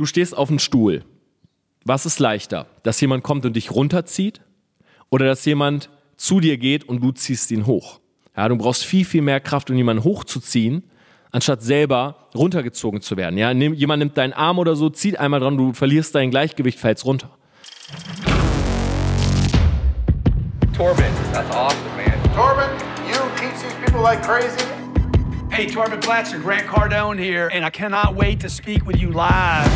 Du stehst auf dem Stuhl. Was ist leichter? Dass jemand kommt und dich runterzieht oder dass jemand zu dir geht und du ziehst ihn hoch? Ja, du brauchst viel, viel mehr Kraft, um jemanden hochzuziehen, anstatt selber runtergezogen zu werden. Ja, jemand nimmt deinen Arm oder so, zieht einmal dran, du verlierst dein Gleichgewicht, fällst runter. Torben, that's awesome, man. Torben, you teach these people like crazy. Hey, Torben Platzer, Grant Cardone here, and I cannot wait to speak with you live.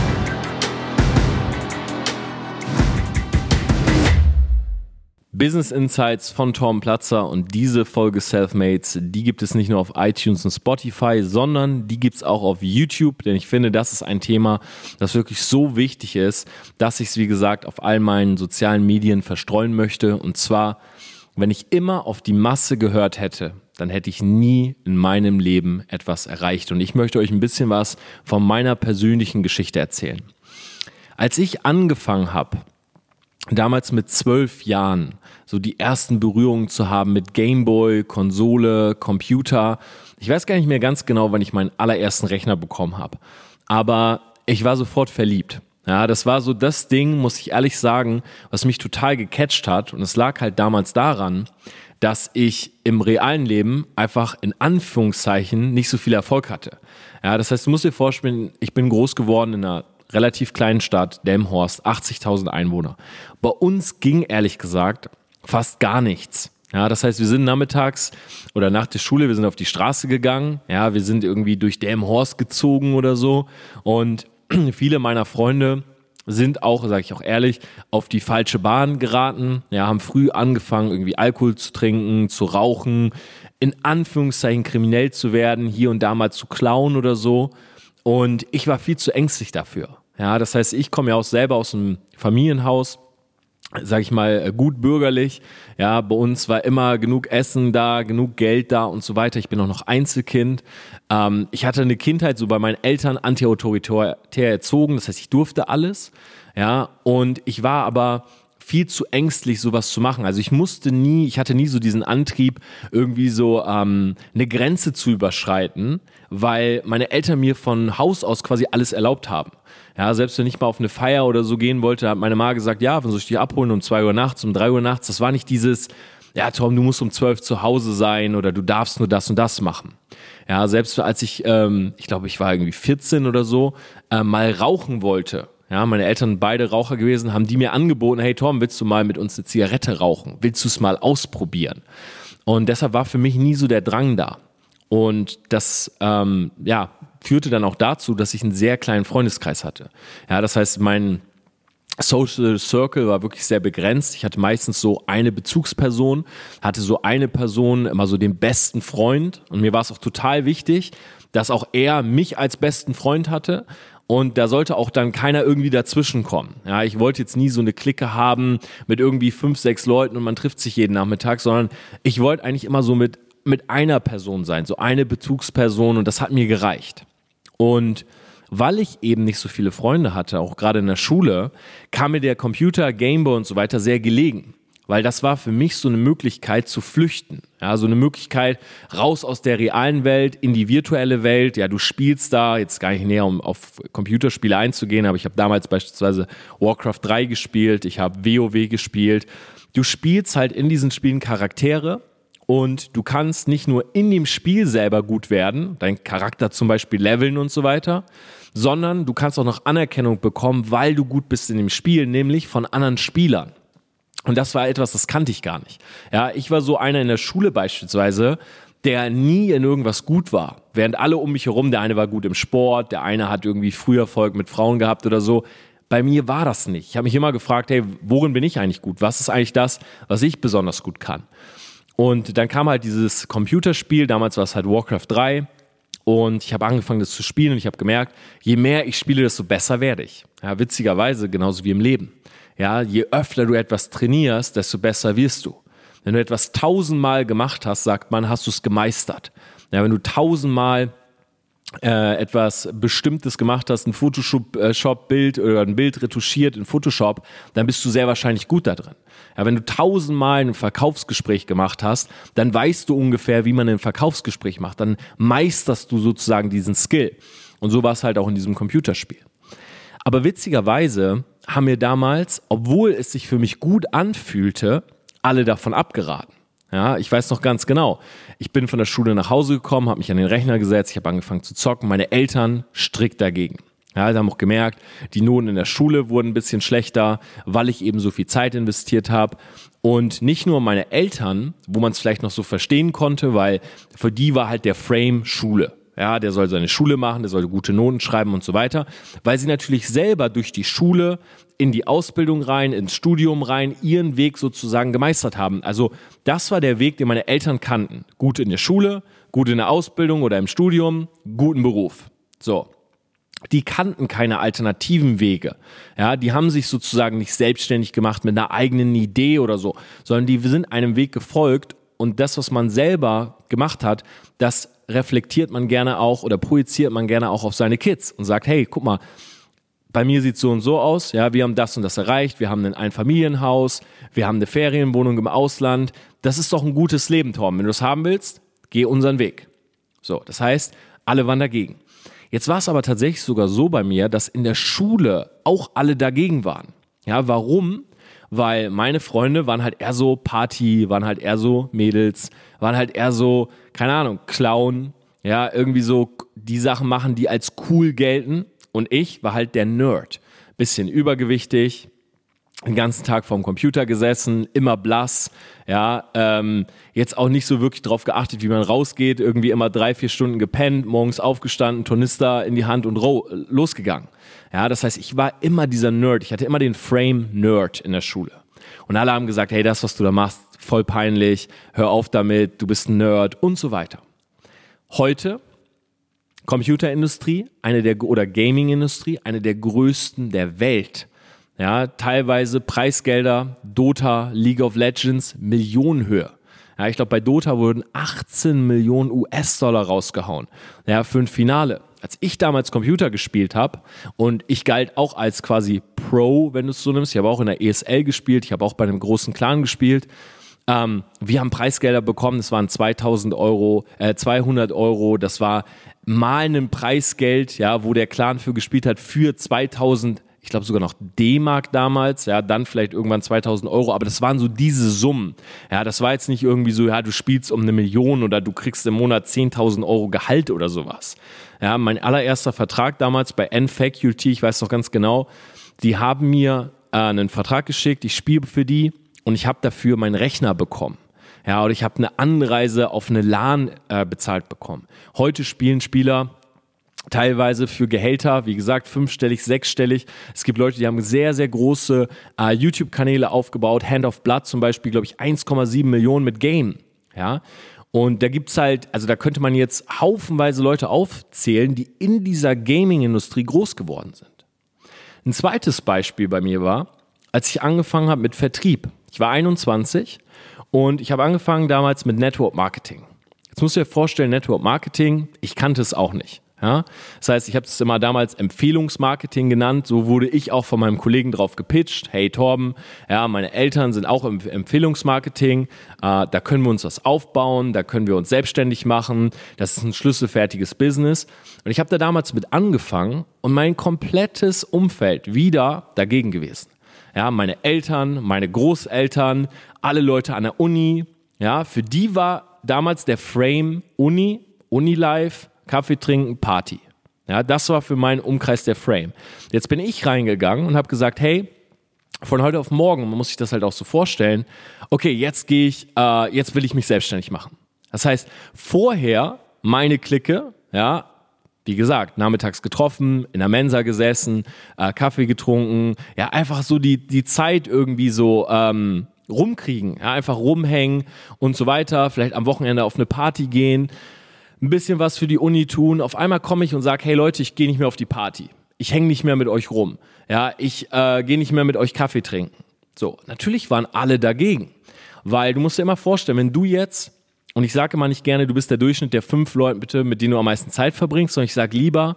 Business Insights von Tom Platzer und diese Folge Selfmates, die gibt es nicht nur auf iTunes und Spotify, sondern die gibt es auch auf YouTube, denn ich finde, das ist ein Thema, das wirklich so wichtig ist, dass ich es, wie gesagt, auf all meinen sozialen Medien verstreuen möchte. Und zwar, wenn ich immer auf die Masse gehört hätte, dann hätte ich nie in meinem Leben etwas erreicht. Und ich möchte euch ein bisschen was von meiner persönlichen Geschichte erzählen. Als ich angefangen habe, damals mit zwölf Jahren so die ersten Berührungen zu haben mit Gameboy, Konsole, Computer. Ich weiß gar nicht mehr ganz genau, wann ich meinen allerersten Rechner bekommen habe. Aber ich war sofort verliebt. Ja, das war so das Ding, muss ich ehrlich sagen, was mich total gecatcht hat. Und es lag halt damals daran, dass ich im realen Leben einfach in Anführungszeichen nicht so viel Erfolg hatte. Ja, das heißt, du musst dir vorstellen, ich bin groß geworden in einer relativ kleinen Stadt, Delmhorst, 80.000 Einwohner. Bei uns ging ehrlich gesagt fast gar nichts. Ja, das heißt, wir sind nachmittags oder nach der Schule, wir sind auf die Straße gegangen. Ja, wir sind irgendwie durch Delmhorst gezogen oder so. Und viele meiner Freunde sind auch, sage ich auch ehrlich, auf die falsche Bahn geraten. Ja, haben früh angefangen, irgendwie Alkohol zu trinken, zu rauchen, in Anführungszeichen kriminell zu werden, hier und da mal zu klauen oder so. Und ich war viel zu ängstlich dafür. Ja, das heißt, ich komme ja auch selber aus einem Familienhaus, sag ich mal, gut bürgerlich. Ja, bei uns war immer genug Essen da, genug Geld da und so weiter. Ich bin auch noch Einzelkind. Ähm, ich hatte eine Kindheit so bei meinen Eltern antiautoritär erzogen. Das heißt, ich durfte alles. Ja, und ich war aber viel zu ängstlich, sowas zu machen. Also ich musste nie, ich hatte nie so diesen Antrieb, irgendwie so ähm, eine Grenze zu überschreiten, weil meine Eltern mir von Haus aus quasi alles erlaubt haben. Ja, selbst wenn ich mal auf eine Feier oder so gehen wollte, hat meine Mama gesagt, ja, wenn soll ich dich abholen um zwei Uhr nachts, um drei Uhr nachts. Das war nicht dieses, ja, Tom, du musst um zwölf zu Hause sein oder du darfst nur das und das machen. Ja, selbst als ich, ähm, ich glaube, ich war irgendwie 14 oder so, äh, mal rauchen wollte, ja, meine Eltern beide Raucher gewesen, haben die mir angeboten, hey Tom, willst du mal mit uns eine Zigarette rauchen? Willst du es mal ausprobieren? Und deshalb war für mich nie so der Drang da. Und das, ähm, ja, führte dann auch dazu, dass ich einen sehr kleinen Freundeskreis hatte. Ja, das heißt, mein Social Circle war wirklich sehr begrenzt. Ich hatte meistens so eine Bezugsperson, hatte so eine Person, immer so den besten Freund. Und mir war es auch total wichtig, dass auch er mich als besten Freund hatte und da sollte auch dann keiner irgendwie dazwischen kommen. Ja, ich wollte jetzt nie so eine Clique haben mit irgendwie fünf, sechs Leuten und man trifft sich jeden Nachmittag, sondern ich wollte eigentlich immer so mit, mit einer Person sein, so eine Bezugsperson und das hat mir gereicht. Und weil ich eben nicht so viele Freunde hatte, auch gerade in der Schule, kam mir der Computer, Gameboy und so weiter sehr gelegen weil das war für mich so eine Möglichkeit zu flüchten. Ja, so eine Möglichkeit raus aus der realen Welt in die virtuelle Welt. Ja, du spielst da, jetzt gar nicht näher, um auf Computerspiele einzugehen, aber ich habe damals beispielsweise Warcraft 3 gespielt, ich habe WoW gespielt. Du spielst halt in diesen Spielen Charaktere und du kannst nicht nur in dem Spiel selber gut werden, dein Charakter zum Beispiel leveln und so weiter, sondern du kannst auch noch Anerkennung bekommen, weil du gut bist in dem Spiel, nämlich von anderen Spielern. Und das war etwas, das kannte ich gar nicht. Ja, ich war so einer in der Schule beispielsweise, der nie in irgendwas gut war. Während alle um mich herum, der eine war gut im Sport, der eine hat irgendwie früher Erfolg mit Frauen gehabt oder so. Bei mir war das nicht. Ich habe mich immer gefragt, hey, worin bin ich eigentlich gut? Was ist eigentlich das, was ich besonders gut kann? Und dann kam halt dieses Computerspiel, damals war es halt Warcraft 3. Und ich habe angefangen, das zu spielen und ich habe gemerkt, je mehr ich spiele, desto besser werde ich. Ja, witzigerweise, genauso wie im Leben. Ja, je öfter du etwas trainierst, desto besser wirst du. Wenn du etwas tausendmal gemacht hast, sagt man, hast du es gemeistert. Ja, wenn du tausendmal äh, etwas Bestimmtes gemacht hast, ein Photoshop-Bild äh, oder ein Bild retuschiert in Photoshop, dann bist du sehr wahrscheinlich gut da drin. Ja, wenn du tausendmal ein Verkaufsgespräch gemacht hast, dann weißt du ungefähr, wie man ein Verkaufsgespräch macht. Dann meisterst du sozusagen diesen Skill. Und so war es halt auch in diesem Computerspiel. Aber witzigerweise haben mir damals, obwohl es sich für mich gut anfühlte, alle davon abgeraten. Ja, ich weiß noch ganz genau. Ich bin von der Schule nach Hause gekommen, habe mich an den Rechner gesetzt, ich habe angefangen zu zocken. Meine Eltern strikt dagegen. Ja, sie haben auch gemerkt, die Noten in der Schule wurden ein bisschen schlechter, weil ich eben so viel Zeit investiert habe. Und nicht nur meine Eltern, wo man es vielleicht noch so verstehen konnte, weil für die war halt der Frame Schule. Ja, der soll seine Schule machen, der soll gute Noten schreiben und so weiter, weil sie natürlich selber durch die Schule in die Ausbildung rein, ins Studium rein, ihren Weg sozusagen gemeistert haben. Also das war der Weg, den meine Eltern kannten. Gut in der Schule, gut in der Ausbildung oder im Studium, guten Beruf. So die kannten keine alternativen Wege. Ja, die haben sich sozusagen nicht selbstständig gemacht mit einer eigenen Idee oder so, sondern die sind einem Weg gefolgt und das, was man selber gemacht hat, das reflektiert man gerne auch oder projiziert man gerne auch auf seine Kids und sagt, hey, guck mal, bei mir sieht es so und so aus, ja, wir haben das und das erreicht, wir haben ein Einfamilienhaus, wir haben eine Ferienwohnung im Ausland. Das ist doch ein gutes Leben, Tom. Wenn du es haben willst, geh unseren Weg. So, das heißt, alle waren dagegen. Jetzt war es aber tatsächlich sogar so bei mir, dass in der Schule auch alle dagegen waren. Ja, warum? Weil meine Freunde waren halt eher so Party, waren halt eher so Mädels, waren halt eher so, keine Ahnung, Clown, ja, irgendwie so die Sachen machen, die als cool gelten. Und ich war halt der Nerd. Bisschen übergewichtig, den ganzen Tag vorm Computer gesessen, immer blass, ja, ähm, jetzt auch nicht so wirklich drauf geachtet, wie man rausgeht, irgendwie immer drei, vier Stunden gepennt, morgens aufgestanden, Tornister in die Hand und losgegangen. Ja, das heißt, ich war immer dieser Nerd, ich hatte immer den Frame Nerd in der Schule. Und alle haben gesagt, hey, das, was du da machst, voll peinlich, hör auf damit, du bist ein Nerd und so weiter. Heute Computerindustrie, eine der oder Gaming-Industrie, eine der größten der Welt. Ja, teilweise Preisgelder, Dota, League of Legends, Millionenhöhe. Ja, ich glaube, bei Dota wurden 18 Millionen US-Dollar rausgehauen. Ja, für ein Finale. Als ich damals Computer gespielt habe und ich galt auch als quasi Pro, wenn du es so nimmst. Ich habe auch in der ESL gespielt, ich habe auch bei einem großen Clan gespielt. Ähm, wir haben Preisgelder bekommen, das waren 2000 Euro, äh, 200 Euro, das war mal ein Preisgeld, ja, wo der Clan für gespielt hat, für 2000 ich glaube sogar noch D-Mark damals, ja, dann vielleicht irgendwann 2000 Euro, aber das waren so diese Summen. Ja, das war jetzt nicht irgendwie so, ja, du spielst um eine Million oder du kriegst im Monat 10.000 Euro Gehalt oder sowas. Ja, mein allererster Vertrag damals bei N-Faculty, ich weiß noch ganz genau, die haben mir äh, einen Vertrag geschickt, ich spiele für die und ich habe dafür meinen Rechner bekommen. Ja, oder ich habe eine Anreise auf eine LAN äh, bezahlt bekommen. Heute spielen Spieler teilweise für Gehälter, wie gesagt, fünfstellig, sechsstellig. Es gibt Leute, die haben sehr, sehr große äh, YouTube-Kanäle aufgebaut. Hand of Blood zum Beispiel, glaube ich, 1,7 Millionen mit Game. Ja. Und da gibt's halt, also da könnte man jetzt haufenweise Leute aufzählen, die in dieser Gaming-Industrie groß geworden sind. Ein zweites Beispiel bei mir war, als ich angefangen habe mit Vertrieb. Ich war 21 und ich habe angefangen damals mit Network Marketing. Jetzt musst du dir vorstellen, Network Marketing, ich kannte es auch nicht. Ja? Das heißt, ich habe es immer damals Empfehlungsmarketing genannt. So wurde ich auch von meinem Kollegen drauf gepitcht. Hey Torben, ja, meine Eltern sind auch im Empfehlungsmarketing. Äh, da können wir uns was aufbauen, da können wir uns selbstständig machen. Das ist ein schlüsselfertiges Business. Und ich habe da damals mit angefangen und mein komplettes Umfeld wieder dagegen gewesen. Ja, meine Eltern, meine Großeltern, alle Leute an der Uni, ja, für die war damals der Frame Uni, Unilife, Kaffee trinken, Party. Ja, das war für meinen Umkreis der Frame. Jetzt bin ich reingegangen und habe gesagt, hey, von heute auf morgen, man muss sich das halt auch so vorstellen, okay, jetzt gehe ich, äh, jetzt will ich mich selbstständig machen. Das heißt, vorher meine Clique, ja, wie gesagt, nachmittags getroffen, in der Mensa gesessen, äh, Kaffee getrunken, ja, einfach so die, die Zeit irgendwie so ähm, rumkriegen, ja, einfach rumhängen und so weiter, vielleicht am Wochenende auf eine Party gehen ein bisschen was für die Uni tun. Auf einmal komme ich und sage, hey Leute, ich gehe nicht mehr auf die Party. Ich hänge nicht mehr mit euch rum. Ja, ich äh, gehe nicht mehr mit euch Kaffee trinken. So, natürlich waren alle dagegen. Weil du musst dir immer vorstellen, wenn du jetzt, und ich sage immer nicht gerne, du bist der Durchschnitt der fünf Leute, bitte, mit denen du am meisten Zeit verbringst, sondern ich sage lieber,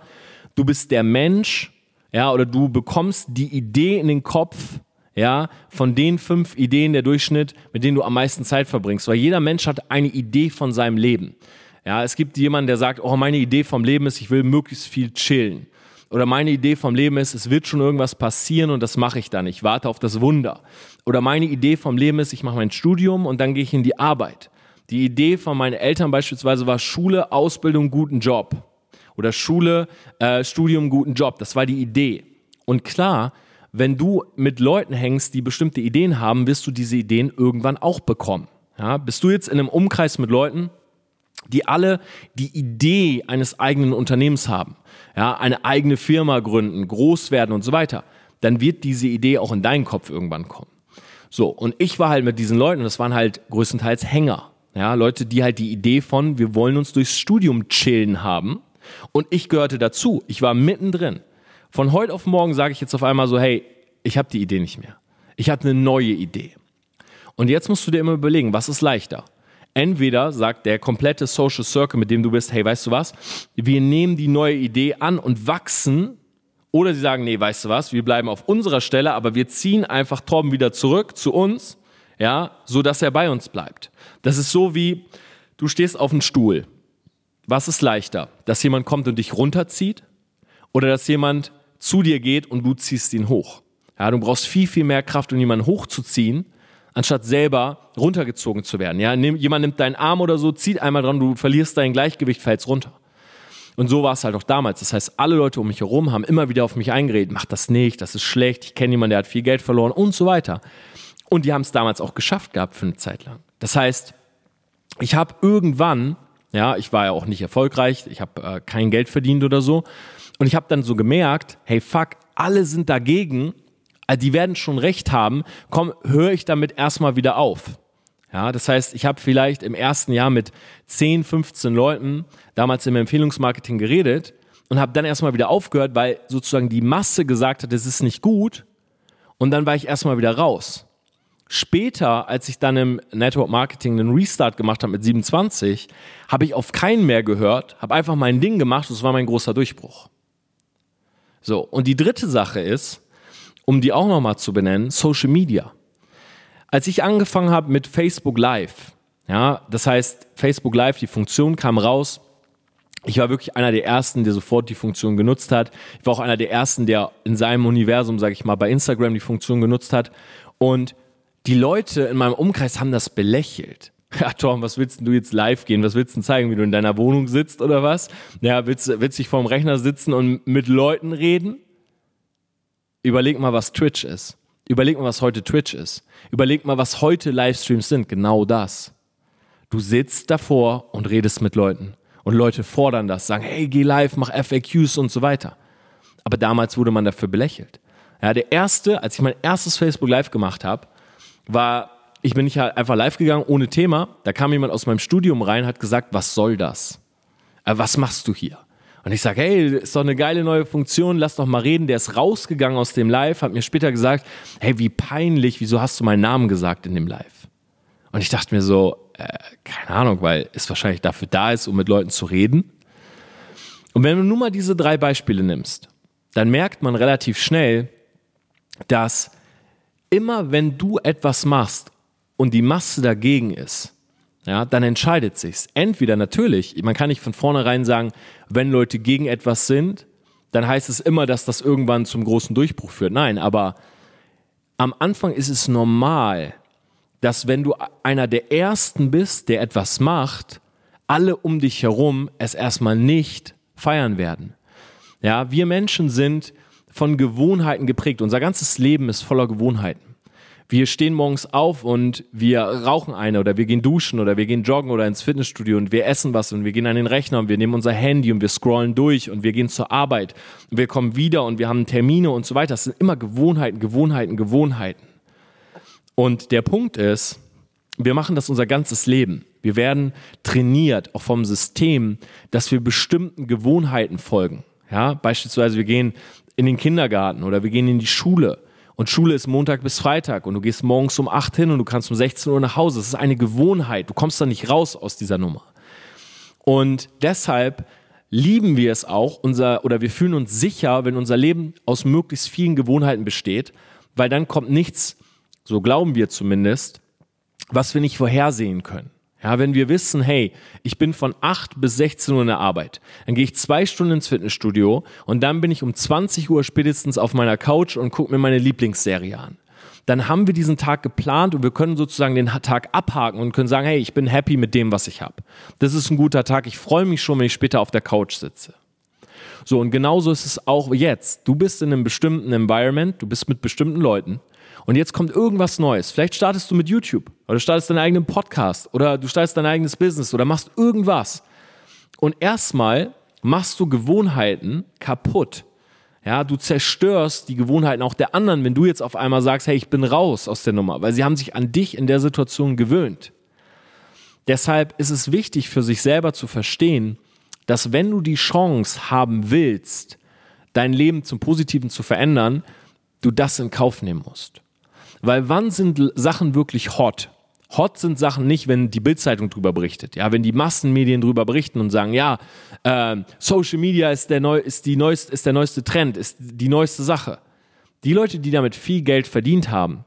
du bist der Mensch, ja, oder du bekommst die Idee in den Kopf, ja, von den fünf Ideen der Durchschnitt, mit denen du am meisten Zeit verbringst. Weil jeder Mensch hat eine Idee von seinem Leben. Ja, es gibt jemanden, der sagt, oh, meine Idee vom Leben ist, ich will möglichst viel chillen. Oder meine Idee vom Leben ist, es wird schon irgendwas passieren und das mache ich dann. Ich warte auf das Wunder. Oder meine Idee vom Leben ist, ich mache mein Studium und dann gehe ich in die Arbeit. Die Idee von meinen Eltern beispielsweise war Schule, Ausbildung, guten Job. Oder Schule, äh, Studium, guten Job. Das war die Idee. Und klar, wenn du mit Leuten hängst, die bestimmte Ideen haben, wirst du diese Ideen irgendwann auch bekommen. Ja, bist du jetzt in einem Umkreis mit Leuten, die alle die Idee eines eigenen Unternehmens haben, ja, eine eigene Firma gründen, groß werden und so weiter, dann wird diese Idee auch in deinen Kopf irgendwann kommen. So, und ich war halt mit diesen Leuten, das waren halt größtenteils Hänger, ja, Leute, die halt die Idee von, wir wollen uns durchs Studium chillen haben. Und ich gehörte dazu. Ich war mittendrin. Von heute auf morgen sage ich jetzt auf einmal so, hey, ich habe die Idee nicht mehr. Ich habe eine neue Idee. Und jetzt musst du dir immer überlegen, was ist leichter? Entweder sagt der komplette Social Circle, mit dem du bist, hey, weißt du was, wir nehmen die neue Idee an und wachsen. Oder sie sagen, nee, weißt du was, wir bleiben auf unserer Stelle, aber wir ziehen einfach Torben wieder zurück zu uns, ja, so dass er bei uns bleibt. Das ist so wie, du stehst auf einem Stuhl. Was ist leichter? Dass jemand kommt und dich runterzieht oder dass jemand zu dir geht und du ziehst ihn hoch? Ja, du brauchst viel, viel mehr Kraft, um jemanden hochzuziehen, anstatt selber runtergezogen zu werden. Ja, jemand nimmt deinen Arm oder so, zieht einmal dran, du verlierst dein Gleichgewicht, fällst runter. Und so war es halt auch damals. Das heißt, alle Leute um mich herum haben immer wieder auf mich eingeredet, mach das nicht, das ist schlecht, ich kenne jemanden, der hat viel Geld verloren und so weiter. Und die haben es damals auch geschafft gehabt für eine Zeit lang. Das heißt, ich habe irgendwann, ja, ich war ja auch nicht erfolgreich, ich habe äh, kein Geld verdient oder so. Und ich habe dann so gemerkt, hey fuck, alle sind dagegen also die werden schon recht haben, komm, höre ich damit erstmal wieder auf. Ja, das heißt, ich habe vielleicht im ersten Jahr mit 10, 15 Leuten damals im Empfehlungsmarketing geredet und habe dann erstmal wieder aufgehört, weil sozusagen die Masse gesagt hat, es ist nicht gut. Und dann war ich erstmal wieder raus. Später, als ich dann im Network Marketing einen Restart gemacht habe mit 27, habe ich auf keinen mehr gehört, habe einfach mein Ding gemacht und es war mein großer Durchbruch. So, und die dritte Sache ist, um die auch nochmal zu benennen, Social Media. Als ich angefangen habe mit Facebook Live, ja, das heißt, Facebook Live, die Funktion kam raus. Ich war wirklich einer der ersten, der sofort die Funktion genutzt hat. Ich war auch einer der ersten, der in seinem Universum, sage ich mal, bei Instagram die Funktion genutzt hat. Und die Leute in meinem Umkreis haben das belächelt. Ja, Tom, was willst du jetzt live gehen? Was willst du zeigen, wie du in deiner Wohnung sitzt oder was? Ja, willst, du dich vorm Rechner sitzen und mit Leuten reden? Überleg mal, was Twitch ist. Überleg mal, was heute Twitch ist. Überleg mal, was heute Livestreams sind. Genau das. Du sitzt davor und redest mit Leuten. Und Leute fordern das, sagen, hey, geh live, mach FAQs und so weiter. Aber damals wurde man dafür belächelt. Ja, der erste, als ich mein erstes Facebook Live gemacht habe, war, ich bin nicht einfach live gegangen ohne Thema. Da kam jemand aus meinem Studium rein, hat gesagt, was soll das? Äh, was machst du hier? Und ich sage, hey, ist doch eine geile neue Funktion, lass doch mal reden. Der ist rausgegangen aus dem Live, hat mir später gesagt, hey, wie peinlich, wieso hast du meinen Namen gesagt in dem Live? Und ich dachte mir so, äh, keine Ahnung, weil es wahrscheinlich dafür da ist, um mit Leuten zu reden. Und wenn du nur mal diese drei Beispiele nimmst, dann merkt man relativ schnell, dass immer wenn du etwas machst und die Masse dagegen ist, ja, dann entscheidet sich's. Entweder natürlich, man kann nicht von vornherein sagen, wenn Leute gegen etwas sind, dann heißt es immer, dass das irgendwann zum großen Durchbruch führt. Nein, aber am Anfang ist es normal, dass wenn du einer der Ersten bist, der etwas macht, alle um dich herum es erstmal nicht feiern werden. Ja, wir Menschen sind von Gewohnheiten geprägt. Unser ganzes Leben ist voller Gewohnheiten wir stehen morgens auf und wir rauchen eine oder wir gehen duschen oder wir gehen joggen oder ins Fitnessstudio und wir essen was und wir gehen an den Rechner und wir nehmen unser Handy und wir scrollen durch und wir gehen zur Arbeit und wir kommen wieder und wir haben Termine und so weiter. Das sind immer Gewohnheiten, Gewohnheiten, Gewohnheiten. Und der Punkt ist, wir machen das unser ganzes Leben. Wir werden trainiert, auch vom System, dass wir bestimmten Gewohnheiten folgen. Ja, beispielsweise wir gehen in den Kindergarten oder wir gehen in die Schule und Schule ist Montag bis Freitag und du gehst morgens um 8 hin und du kannst um 16 Uhr nach Hause. Das ist eine Gewohnheit. Du kommst da nicht raus aus dieser Nummer. Und deshalb lieben wir es auch, unser, oder wir fühlen uns sicher, wenn unser Leben aus möglichst vielen Gewohnheiten besteht, weil dann kommt nichts, so glauben wir zumindest, was wir nicht vorhersehen können. Ja, wenn wir wissen, hey, ich bin von 8 bis 16 Uhr in der Arbeit, dann gehe ich zwei Stunden ins Fitnessstudio und dann bin ich um 20 Uhr spätestens auf meiner Couch und gucke mir meine Lieblingsserie an. Dann haben wir diesen Tag geplant und wir können sozusagen den Tag abhaken und können sagen, hey, ich bin happy mit dem, was ich habe. Das ist ein guter Tag. Ich freue mich schon, wenn ich später auf der Couch sitze. So, und genauso ist es auch jetzt. Du bist in einem bestimmten Environment, du bist mit bestimmten Leuten und jetzt kommt irgendwas Neues. Vielleicht startest du mit YouTube oder du startest deinen eigenen Podcast oder du startest dein eigenes Business oder machst irgendwas. Und erstmal machst du Gewohnheiten kaputt. Ja, du zerstörst die Gewohnheiten auch der anderen, wenn du jetzt auf einmal sagst, hey, ich bin raus aus der Nummer, weil sie haben sich an dich in der Situation gewöhnt. Deshalb ist es wichtig für sich selber zu verstehen, dass wenn du die Chance haben willst, dein Leben zum Positiven zu verändern, du das in Kauf nehmen musst. Weil wann sind Sachen wirklich hot? Hot sind Sachen nicht, wenn die Bildzeitung drüber berichtet, ja, wenn die Massenmedien drüber berichten und sagen, ja, äh, Social Media ist der, neu, ist, die neueste, ist der neueste Trend, ist die neueste Sache. Die Leute, die damit viel Geld verdient haben,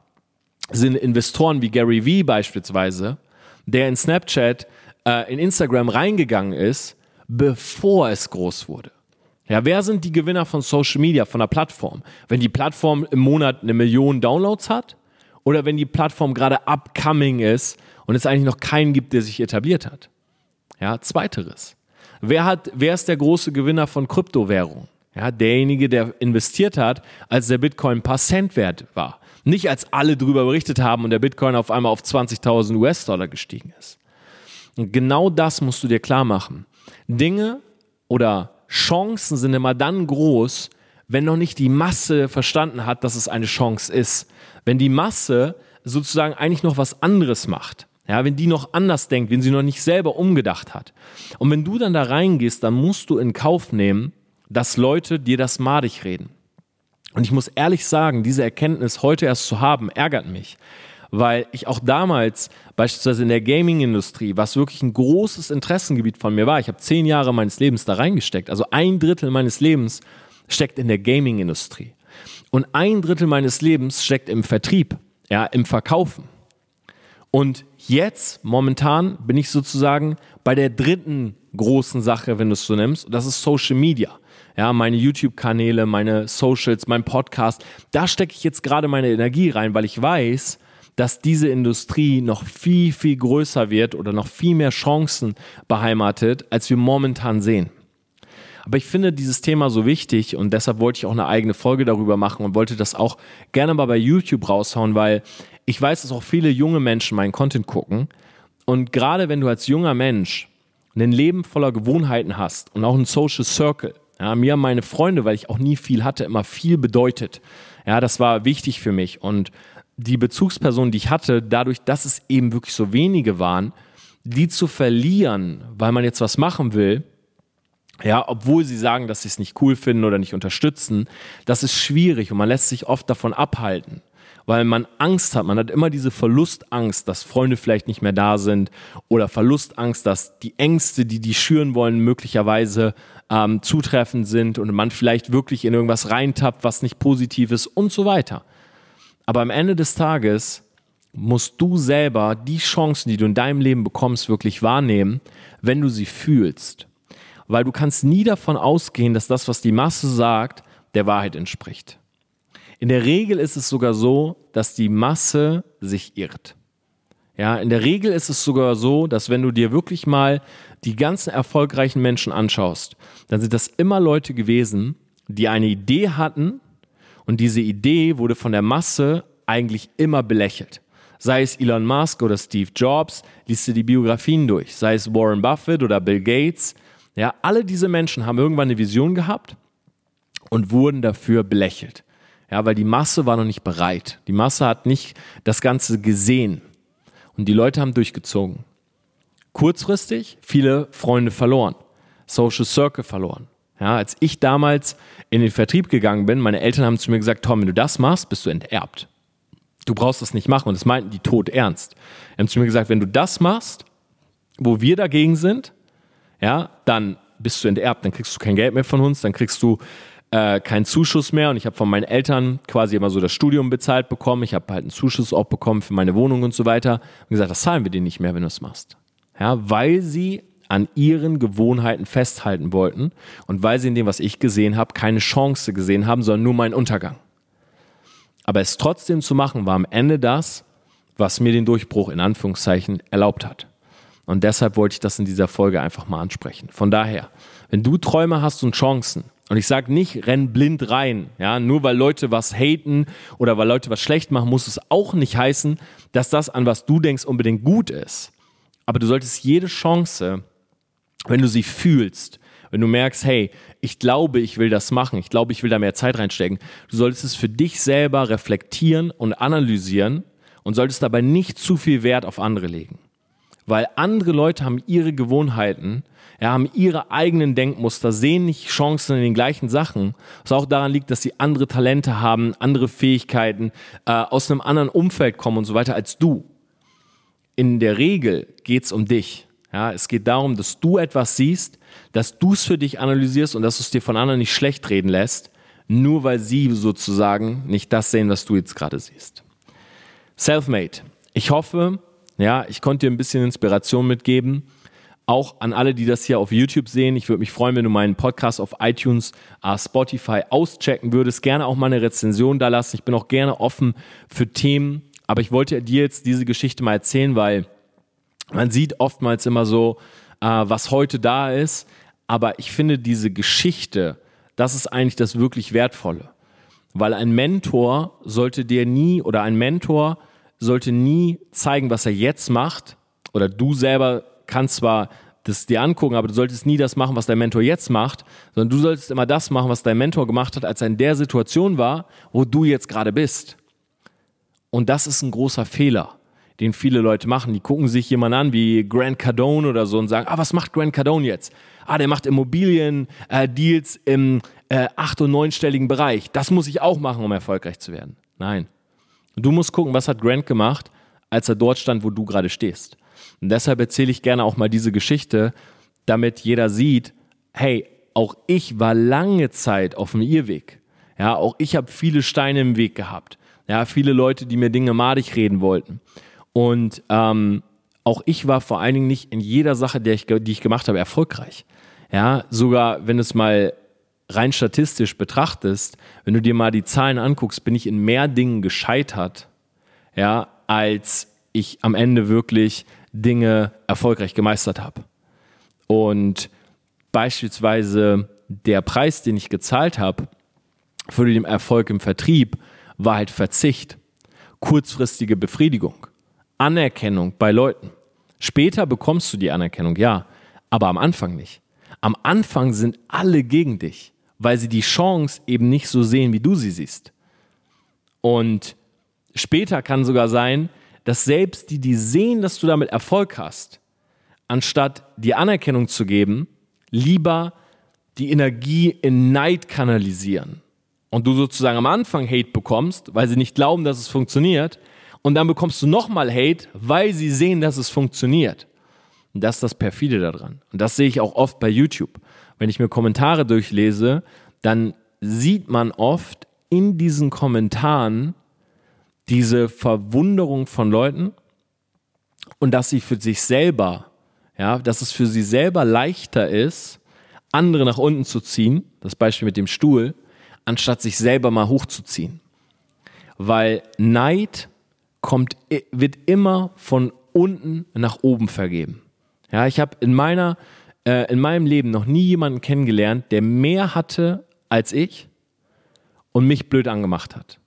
sind Investoren wie Gary Vee beispielsweise, der in Snapchat, äh, in Instagram reingegangen ist, bevor es groß wurde. Ja, wer sind die Gewinner von Social Media, von der Plattform? Wenn die Plattform im Monat eine Million Downloads hat oder wenn die Plattform gerade upcoming ist und es eigentlich noch keinen gibt, der sich etabliert hat. Ja, zweiteres. Wer, hat, wer ist der große Gewinner von Kryptowährungen? Ja, derjenige, der investiert hat, als der Bitcoin ein paar Cent wert war. Nicht als alle darüber berichtet haben und der Bitcoin auf einmal auf 20.000 US-Dollar gestiegen ist. Und genau das musst du dir klar machen. Dinge oder Chancen sind immer dann groß, wenn noch nicht die Masse verstanden hat, dass es eine Chance ist. Wenn die Masse sozusagen eigentlich noch was anderes macht. Ja, wenn die noch anders denkt, wenn sie noch nicht selber umgedacht hat. Und wenn du dann da reingehst, dann musst du in Kauf nehmen, dass Leute dir das madig reden. Und ich muss ehrlich sagen, diese Erkenntnis heute erst zu haben, ärgert mich. Weil ich auch damals, beispielsweise in der Gaming-Industrie, was wirklich ein großes Interessengebiet von mir war, ich habe zehn Jahre meines Lebens da reingesteckt, also ein Drittel meines Lebens steckt in der Gaming-Industrie. Und ein Drittel meines Lebens steckt im Vertrieb, ja, im Verkaufen. Und jetzt, momentan, bin ich sozusagen bei der dritten großen Sache, wenn du es so nimmst, und das ist Social Media. Ja, meine YouTube-Kanäle, meine Socials, mein Podcast, da stecke ich jetzt gerade meine Energie rein, weil ich weiß, dass diese Industrie noch viel, viel größer wird oder noch viel mehr Chancen beheimatet, als wir momentan sehen. Aber ich finde dieses Thema so wichtig und deshalb wollte ich auch eine eigene Folge darüber machen und wollte das auch gerne mal bei YouTube raushauen, weil ich weiß, dass auch viele junge Menschen meinen Content gucken. Und gerade wenn du als junger Mensch ein Leben voller Gewohnheiten hast und auch ein Social Circle, ja, mir haben meine Freunde, weil ich auch nie viel hatte, immer viel bedeutet. Ja, das war wichtig für mich. Und die Bezugspersonen, die ich hatte, dadurch, dass es eben wirklich so wenige waren, die zu verlieren, weil man jetzt was machen will, ja, obwohl sie sagen, dass sie es nicht cool finden oder nicht unterstützen, das ist schwierig und man lässt sich oft davon abhalten, weil man Angst hat. Man hat immer diese Verlustangst, dass Freunde vielleicht nicht mehr da sind oder Verlustangst, dass die Ängste, die die schüren wollen, möglicherweise ähm, zutreffend sind und man vielleicht wirklich in irgendwas reintappt, was nicht positiv ist und so weiter. Aber am Ende des Tages musst du selber die Chancen, die du in deinem Leben bekommst, wirklich wahrnehmen, wenn du sie fühlst weil du kannst nie davon ausgehen, dass das, was die Masse sagt, der Wahrheit entspricht. In der Regel ist es sogar so, dass die Masse sich irrt. Ja, in der Regel ist es sogar so, dass wenn du dir wirklich mal die ganzen erfolgreichen Menschen anschaust, dann sind das immer Leute gewesen, die eine Idee hatten und diese Idee wurde von der Masse eigentlich immer belächelt. Sei es Elon Musk oder Steve Jobs, liest du die Biografien durch. Sei es Warren Buffett oder Bill Gates, ja, alle diese Menschen haben irgendwann eine Vision gehabt und wurden dafür belächelt. Ja, weil die Masse war noch nicht bereit. Die Masse hat nicht das Ganze gesehen. Und die Leute haben durchgezogen. Kurzfristig viele Freunde verloren. Social Circle verloren. Ja, als ich damals in den Vertrieb gegangen bin, meine Eltern haben zu mir gesagt, Tom, wenn du das machst, bist du enterbt. Du brauchst das nicht machen. Und das meinten die tot ernst. Die haben zu mir gesagt, wenn du das machst, wo wir dagegen sind, ja, dann bist du enterbt, dann kriegst du kein Geld mehr von uns, dann kriegst du äh, keinen Zuschuss mehr und ich habe von meinen Eltern quasi immer so das Studium bezahlt bekommen, ich habe halt einen Zuschuss auch bekommen für meine Wohnung und so weiter und gesagt, das zahlen wir dir nicht mehr, wenn du es machst. ja, weil sie an ihren Gewohnheiten festhalten wollten und weil sie in dem, was ich gesehen habe, keine Chance gesehen haben, sondern nur meinen Untergang. Aber es trotzdem zu machen, war am Ende das, was mir den Durchbruch in Anführungszeichen erlaubt hat. Und deshalb wollte ich das in dieser Folge einfach mal ansprechen. Von daher, wenn du Träume hast und Chancen, und ich sage nicht, renn blind rein, ja, nur weil Leute was haten oder weil Leute was schlecht machen, muss es auch nicht heißen, dass das, an was du denkst, unbedingt gut ist. Aber du solltest jede Chance, wenn du sie fühlst, wenn du merkst, hey, ich glaube, ich will das machen, ich glaube, ich will da mehr Zeit reinstecken, du solltest es für dich selber reflektieren und analysieren und solltest dabei nicht zu viel Wert auf andere legen. Weil andere Leute haben ihre Gewohnheiten ja, haben ihre eigenen Denkmuster, sehen nicht Chancen in den gleichen Sachen, was auch daran liegt, dass sie andere Talente haben, andere Fähigkeiten, äh, aus einem anderen Umfeld kommen und so weiter als du. In der Regel geht es um dich. Ja, es geht darum, dass du etwas siehst, dass du es für dich analysierst und dass du es dir von anderen nicht schlecht reden lässt, nur weil sie sozusagen nicht das sehen, was du jetzt gerade siehst. Selfmade. Ich hoffe, ja, ich konnte dir ein bisschen Inspiration mitgeben auch an alle, die das hier auf YouTube sehen, ich würde mich freuen, wenn du meinen Podcast auf iTunes, uh, Spotify auschecken würdest. Gerne auch mal eine Rezension da lassen. Ich bin auch gerne offen für Themen. Aber ich wollte dir jetzt diese Geschichte mal erzählen, weil man sieht oftmals immer so, uh, was heute da ist. Aber ich finde diese Geschichte, das ist eigentlich das wirklich Wertvolle. Weil ein Mentor sollte dir nie oder ein Mentor sollte nie zeigen, was er jetzt macht oder du selber kannst zwar das dir angucken, aber du solltest nie das machen, was dein Mentor jetzt macht, sondern du solltest immer das machen, was dein Mentor gemacht hat, als er in der Situation war, wo du jetzt gerade bist. Und das ist ein großer Fehler, den viele Leute machen. Die gucken sich jemanden an wie Grant Cardone oder so und sagen, ah, was macht Grant Cardone jetzt? Ah, der macht Immobilien-Deals äh, im äh, acht- und neunstelligen Bereich. Das muss ich auch machen, um erfolgreich zu werden. Nein. Du musst gucken, was hat Grant gemacht, als er dort stand, wo du gerade stehst. Und deshalb erzähle ich gerne auch mal diese Geschichte, damit jeder sieht, hey, auch ich war lange Zeit auf dem Irrweg. Ja, auch ich habe viele Steine im Weg gehabt. Ja, viele Leute, die mir Dinge madig reden wollten. Und ähm, auch ich war vor allen Dingen nicht in jeder Sache, die ich, die ich gemacht habe, erfolgreich. Ja, sogar wenn es mal rein statistisch betrachtest, wenn du dir mal die Zahlen anguckst, bin ich in mehr Dingen gescheitert, ja, als ich am Ende wirklich Dinge erfolgreich gemeistert habe. Und beispielsweise der Preis, den ich gezahlt habe für den Erfolg im Vertrieb, war halt Verzicht, kurzfristige Befriedigung, Anerkennung bei Leuten. Später bekommst du die Anerkennung, ja, aber am Anfang nicht. Am Anfang sind alle gegen dich, weil sie die Chance eben nicht so sehen, wie du sie siehst. Und später kann sogar sein, dass selbst die, die sehen, dass du damit Erfolg hast, anstatt die Anerkennung zu geben, lieber die Energie in Neid kanalisieren. Und du sozusagen am Anfang Hate bekommst, weil sie nicht glauben, dass es funktioniert. Und dann bekommst du nochmal Hate, weil sie sehen, dass es funktioniert. Und das ist das Perfide daran. Und das sehe ich auch oft bei YouTube. Wenn ich mir Kommentare durchlese, dann sieht man oft in diesen Kommentaren diese Verwunderung von Leuten und dass sie für sich selber, ja, dass es für sie selber leichter ist, andere nach unten zu ziehen, das Beispiel mit dem Stuhl, anstatt sich selber mal hochzuziehen. Weil Neid kommt, wird immer von unten nach oben vergeben. Ja, ich habe in meiner, äh, in meinem Leben noch nie jemanden kennengelernt, der mehr hatte als ich und mich blöd angemacht hat.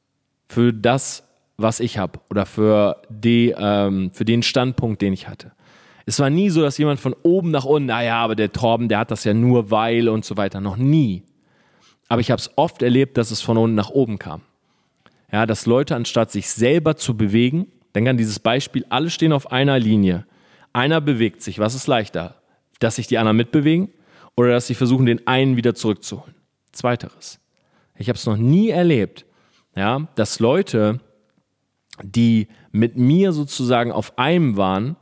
Für das, was ich habe oder für, die, ähm, für den Standpunkt, den ich hatte. Es war nie so, dass jemand von oben nach unten, naja, aber der Torben, der hat das ja nur weil und so weiter. Noch nie. Aber ich habe es oft erlebt, dass es von unten nach oben kam. Ja, dass Leute, anstatt sich selber zu bewegen, denk an dieses Beispiel, alle stehen auf einer Linie. Einer bewegt sich. Was ist leichter? Dass sich die anderen mitbewegen oder dass sie versuchen, den einen wieder zurückzuholen? Zweiteres. Ich habe es noch nie erlebt, ja, dass Leute die mit mir sozusagen auf einem waren,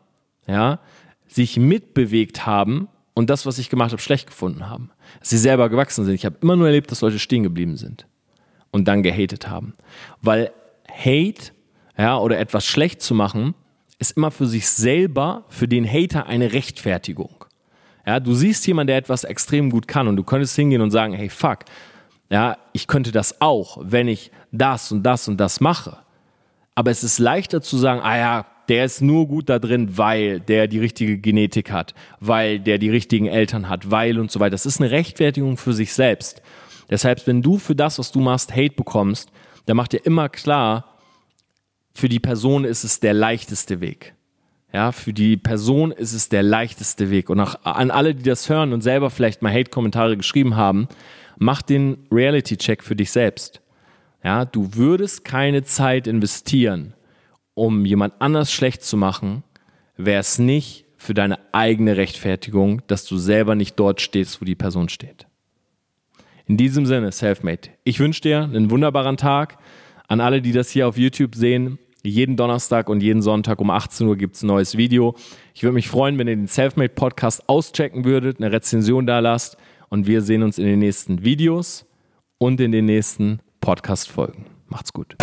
ja, sich mitbewegt haben und das, was ich gemacht habe, schlecht gefunden haben. Dass sie selber gewachsen sind. Ich habe immer nur erlebt, dass Leute stehen geblieben sind und dann gehatet haben. Weil Hate, ja, oder etwas schlecht zu machen, ist immer für sich selber, für den Hater eine Rechtfertigung. Ja, du siehst jemanden, der etwas extrem gut kann und du könntest hingehen und sagen, hey, fuck, ja, ich könnte das auch, wenn ich das und das und das mache. Aber es ist leichter zu sagen, ah ja, der ist nur gut da drin, weil der die richtige Genetik hat, weil der die richtigen Eltern hat, weil und so weiter. Das ist eine Rechtfertigung für sich selbst. Deshalb, wenn du für das, was du machst, Hate bekommst, dann macht dir immer klar, für die Person ist es der leichteste Weg. Ja, für die Person ist es der leichteste Weg. Und auch an alle, die das hören und selber vielleicht mal Hate-Kommentare geschrieben haben, mach den Reality-Check für dich selbst. Ja, du würdest keine Zeit investieren, um jemand anders schlecht zu machen, wäre es nicht für deine eigene Rechtfertigung, dass du selber nicht dort stehst, wo die Person steht. In diesem Sinne, Selfmade. Ich wünsche dir einen wunderbaren Tag. An alle, die das hier auf YouTube sehen, jeden Donnerstag und jeden Sonntag um 18 Uhr gibt es ein neues Video. Ich würde mich freuen, wenn ihr den Selfmade Podcast auschecken würdet, eine Rezension da lasst und wir sehen uns in den nächsten Videos und in den nächsten Podcast-Folgen. Macht's gut.